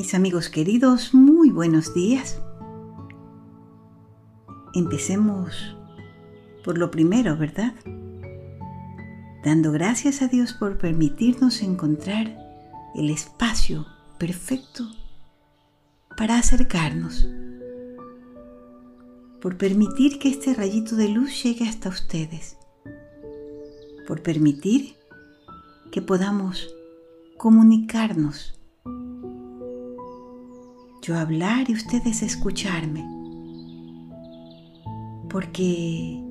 Mis amigos queridos, muy buenos días. Empecemos por lo primero, ¿verdad? Dando gracias a Dios por permitirnos encontrar el espacio perfecto para acercarnos, por permitir que este rayito de luz llegue hasta ustedes, por permitir que podamos comunicarnos hablar y ustedes escucharme. Porque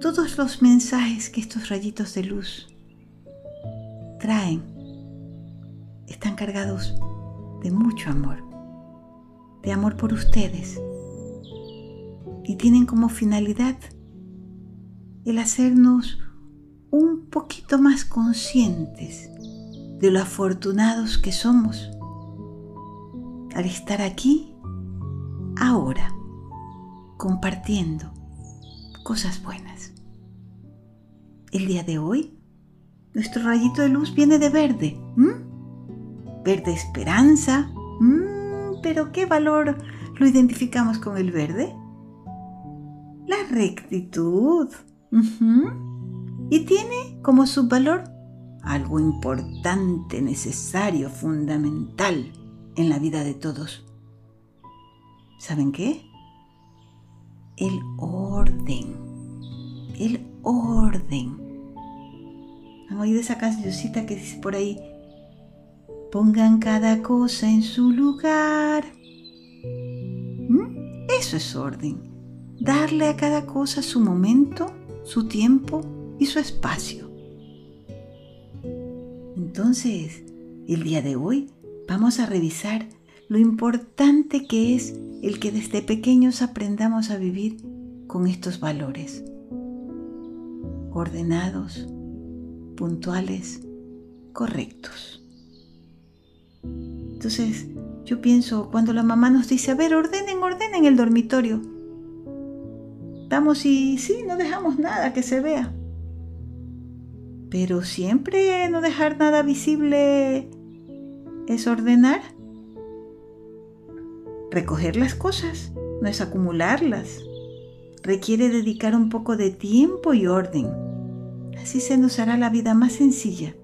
todos los mensajes que estos rayitos de luz traen están cargados de mucho amor, de amor por ustedes. Y tienen como finalidad el hacernos un poquito más conscientes de lo afortunados que somos al estar aquí, ahora, compartiendo cosas buenas. El día de hoy, nuestro rayito de luz viene de verde. Verde esperanza. Pero ¿qué valor lo identificamos con el verde? La rectitud. Y tiene como subvalor algo importante, necesario, fundamental en la vida de todos. ¿Saben qué? El orden. El orden. ¿Han oído esa cancioncita que dice por ahí? Pongan cada cosa en su lugar. ¿Mm? Eso es orden. Darle a cada cosa su momento, su tiempo y su espacio. Entonces, el día de hoy vamos a revisar lo importante que es el que desde pequeños aprendamos a vivir con estos valores. Ordenados, puntuales, correctos. Entonces, yo pienso, cuando la mamá nos dice, a ver, ordenen, ordenen el dormitorio. Vamos y sí, no dejamos nada que se vea. Pero siempre no dejar nada visible es ordenar. Recoger las cosas no es acumularlas. Requiere dedicar un poco de tiempo y orden. Así se nos hará la vida más sencilla.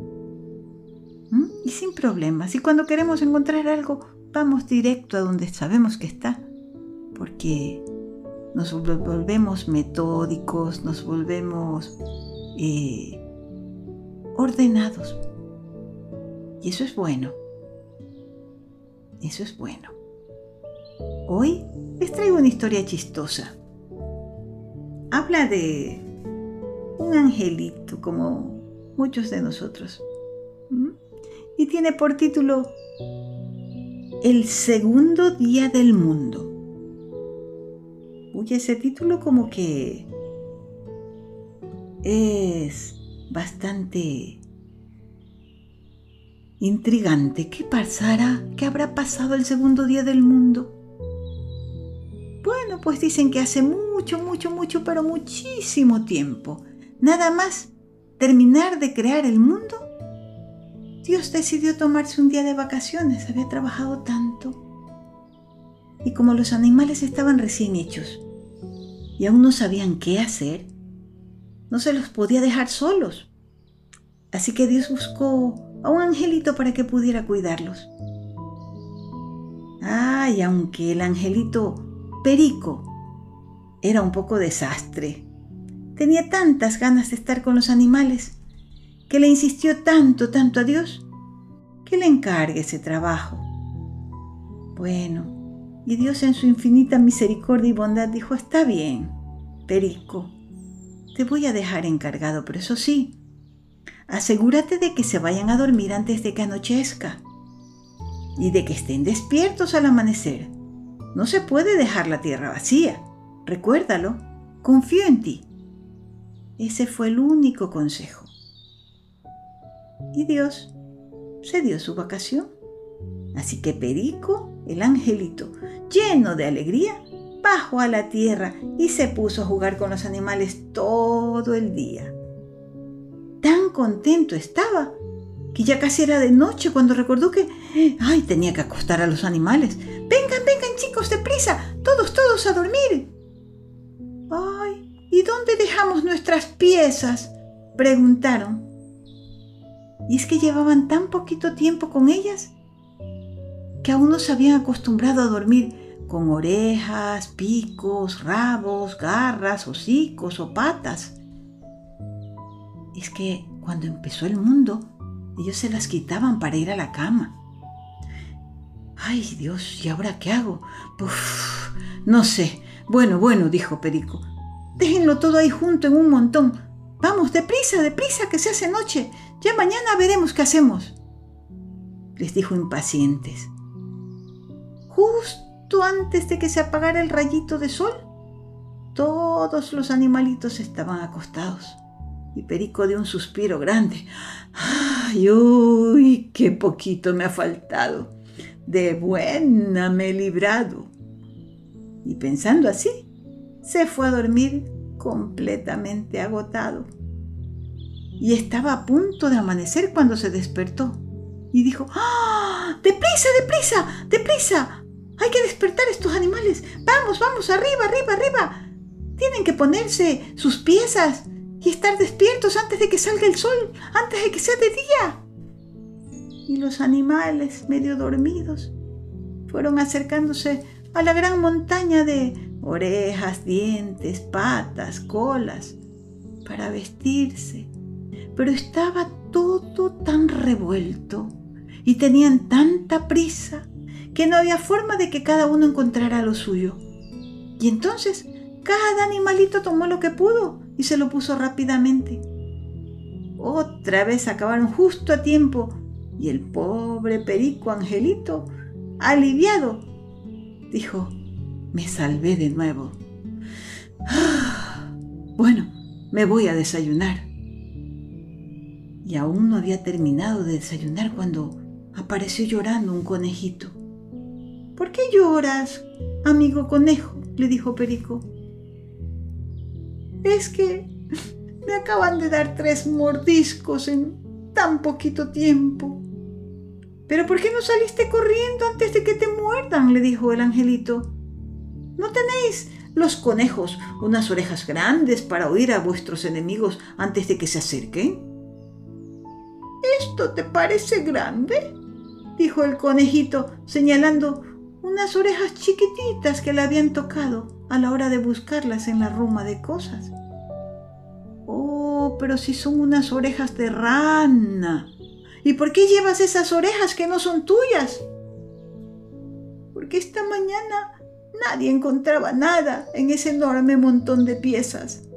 ¿Mm? Y sin problemas. Y cuando queremos encontrar algo, vamos directo a donde sabemos que está. Porque nos volvemos metódicos, nos volvemos eh, ordenados. Y eso es bueno. Eso es bueno. Hoy les traigo una historia chistosa. Habla de un angelito como muchos de nosotros. Y tiene por título El segundo día del mundo. Uy, ese título como que es bastante Intrigante, ¿qué pasará? ¿Qué habrá pasado el segundo día del mundo? Bueno, pues dicen que hace mucho, mucho, mucho, pero muchísimo tiempo, nada más terminar de crear el mundo, Dios decidió tomarse un día de vacaciones, había trabajado tanto. Y como los animales estaban recién hechos y aún no sabían qué hacer, no se los podía dejar solos. Así que Dios buscó a un angelito para que pudiera cuidarlos. Ay, aunque el angelito Perico era un poco desastre. Tenía tantas ganas de estar con los animales que le insistió tanto, tanto a Dios que le encargue ese trabajo. Bueno, y Dios en su infinita misericordia y bondad dijo, está bien, Perico, te voy a dejar encargado, pero eso sí, asegúrate de que se vayan a dormir antes de que anochezca y de que estén despiertos al amanecer. No se puede dejar la tierra vacía. Recuérdalo, confío en ti. Ese fue el único consejo. Y Dios se dio su vacación. Así que Perico, el angelito, lleno de alegría, bajó a la tierra y se puso a jugar con los animales todo el día contento estaba que ya casi era de noche cuando recordó que, ay, tenía que acostar a los animales. Vengan, vengan chicos, deprisa, todos, todos a dormir. Ay, ¿y dónde dejamos nuestras piezas? preguntaron. Y es que llevaban tan poquito tiempo con ellas que aún no se habían acostumbrado a dormir con orejas, picos, rabos, garras, hocicos o patas. Es que cuando empezó el mundo, ellos se las quitaban para ir a la cama. Ay Dios, ¿y ahora qué hago? Uf, no sé. Bueno, bueno, dijo Perico. Déjenlo todo ahí junto en un montón. Vamos, deprisa, deprisa, que se hace noche. Ya mañana veremos qué hacemos. Les dijo impacientes. Justo antes de que se apagara el rayito de sol, todos los animalitos estaban acostados. Y Perico dio un suspiro grande. ¡Ay, uy! ¡Qué poquito me ha faltado! De buena me he librado. Y pensando así, se fue a dormir completamente agotado. Y estaba a punto de amanecer cuando se despertó y dijo, ¡Ah! ¡Deprisa, deprisa, deprisa! Hay que despertar a estos animales. Vamos, vamos, arriba, arriba, arriba. Tienen que ponerse sus piezas y estar despiertos antes de que salga el sol, antes de que sea de día. Y los animales, medio dormidos, fueron acercándose a la gran montaña de orejas, dientes, patas, colas, para vestirse. Pero estaba todo tan revuelto y tenían tanta prisa que no había forma de que cada uno encontrara lo suyo. Y entonces cada animalito tomó lo que pudo y se lo puso rápidamente. Otra vez acabaron justo a tiempo y el pobre perico Angelito, aliviado, dijo, me salvé de nuevo. bueno, me voy a desayunar. Y aún no había terminado de desayunar cuando apareció llorando un conejito. ¿Por qué lloras, amigo conejo? le dijo Perico. Es que me acaban de dar tres mordiscos en tan poquito tiempo. ¿Pero por qué no saliste corriendo antes de que te muerdan? le dijo el angelito. ¿No tenéis los conejos unas orejas grandes para oír a vuestros enemigos antes de que se acerquen? ¿Esto te parece grande? dijo el conejito, señalando unas orejas chiquititas que le habían tocado a la hora de buscarlas en la ruma de cosas. Oh, pero si son unas orejas de rana. ¿Y por qué llevas esas orejas que no son tuyas? Porque esta mañana nadie encontraba nada en ese enorme montón de piezas.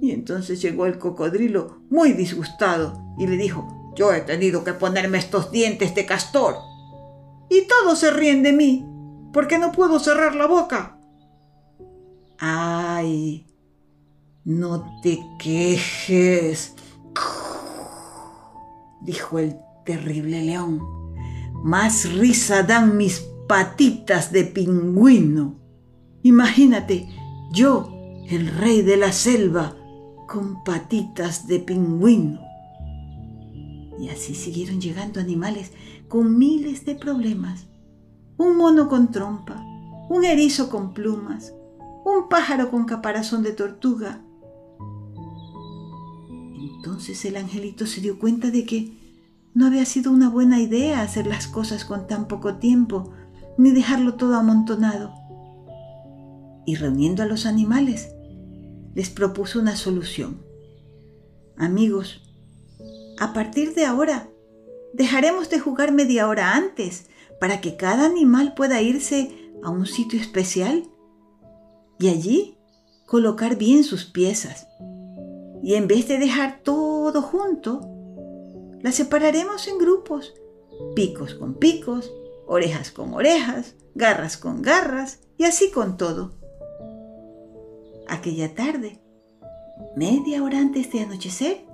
Y entonces llegó el cocodrilo muy disgustado y le dijo, yo he tenido que ponerme estos dientes de castor. Y todos se ríen de mí, porque no puedo cerrar la boca. Ay, no te quejes, dijo el terrible león. Más risa dan mis patitas de pingüino. Imagínate, yo, el rey de la selva, con patitas de pingüino. Y así siguieron llegando animales con miles de problemas. Un mono con trompa, un erizo con plumas, un pájaro con caparazón de tortuga. Entonces el angelito se dio cuenta de que no había sido una buena idea hacer las cosas con tan poco tiempo, ni dejarlo todo amontonado. Y reuniendo a los animales, les propuso una solución. Amigos, a partir de ahora, dejaremos de jugar media hora antes para que cada animal pueda irse a un sitio especial y allí colocar bien sus piezas. Y en vez de dejar todo junto, las separaremos en grupos, picos con picos, orejas con orejas, garras con garras y así con todo. Aquella tarde, media hora antes de anochecer,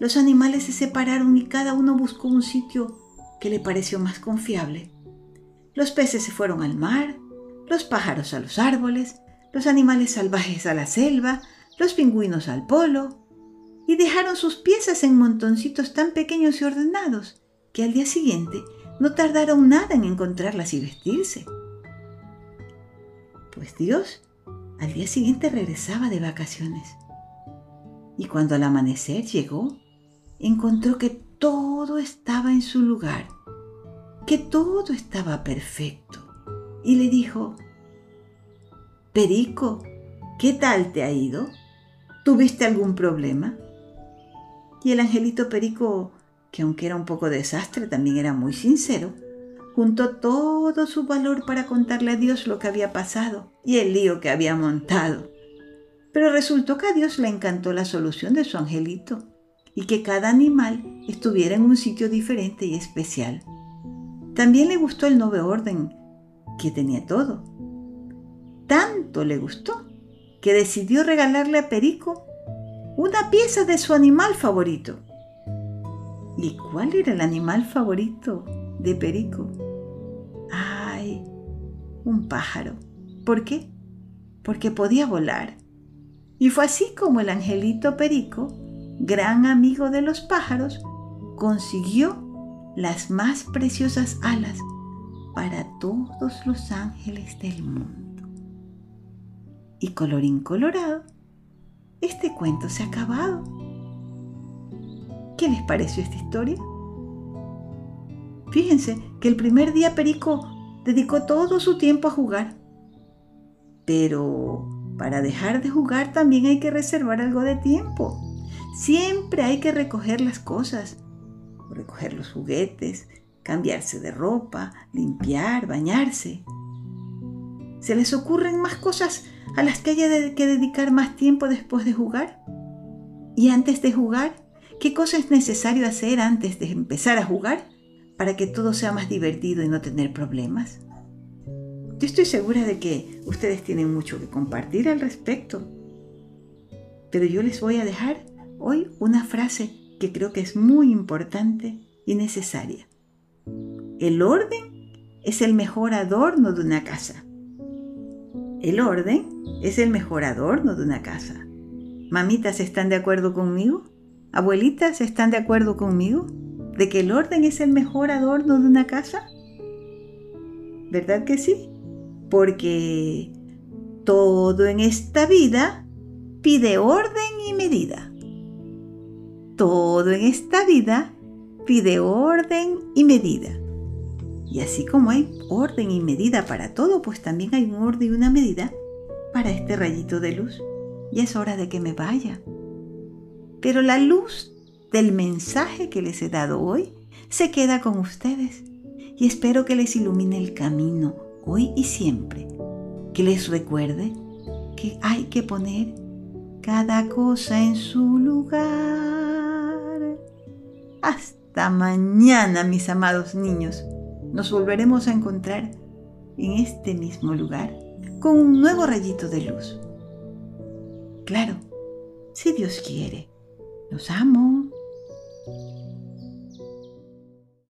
los animales se separaron y cada uno buscó un sitio que le pareció más confiable. Los peces se fueron al mar, los pájaros a los árboles, los animales salvajes a la selva, los pingüinos al polo, y dejaron sus piezas en montoncitos tan pequeños y ordenados que al día siguiente no tardaron nada en encontrarlas y vestirse. Pues Dios al día siguiente regresaba de vacaciones y cuando al amanecer llegó, encontró que todo estaba en su lugar, que todo estaba perfecto y le dijo, Perico, ¿qué tal te ha ido? ¿Tuviste algún problema? Y el angelito Perico, que aunque era un poco desastre, también era muy sincero, juntó todo su valor para contarle a Dios lo que había pasado y el lío que había montado. Pero resultó que a Dios le encantó la solución de su angelito y que cada animal estuviera en un sitio diferente y especial. También le gustó el nuevo orden, que tenía todo. Tanto le gustó que decidió regalarle a Perico una pieza de su animal favorito. ¿Y cuál era el animal favorito de Perico? ¡Ay! Un pájaro. ¿Por qué? Porque podía volar. Y fue así como el angelito Perico, gran amigo de los pájaros, consiguió las más preciosas alas para todos los ángeles del mundo. Y colorín colorado, este cuento se ha acabado. ¿Qué les pareció esta historia? Fíjense que el primer día Perico dedicó todo su tiempo a jugar. Pero para dejar de jugar también hay que reservar algo de tiempo. Siempre hay que recoger las cosas, recoger los juguetes, cambiarse de ropa, limpiar, bañarse. ¿Se les ocurren más cosas a las que haya que dedicar más tiempo después de jugar? ¿Y antes de jugar? ¿Qué cosa es necesario hacer antes de empezar a jugar para que todo sea más divertido y no tener problemas? Yo estoy segura de que ustedes tienen mucho que compartir al respecto. Pero yo les voy a dejar hoy una frase que creo que es muy importante y necesaria. El orden es el mejor adorno de una casa. El orden es el mejor adorno de una casa. Mamitas, ¿están de acuerdo conmigo? Abuelitas, ¿están de acuerdo conmigo? ¿De que el orden es el mejor adorno de una casa? ¿Verdad que sí? Porque todo en esta vida pide orden y medida. Todo en esta vida pide orden y medida. Y así como hay orden y medida para todo, pues también hay un orden y una medida para este rayito de luz. Y es hora de que me vaya. Pero la luz del mensaje que les he dado hoy se queda con ustedes y espero que les ilumine el camino hoy y siempre. Que les recuerde que hay que poner cada cosa en su lugar. Hasta mañana, mis amados niños nos volveremos a encontrar en este mismo lugar con un nuevo rayito de luz. Claro, si Dios quiere. Los amo.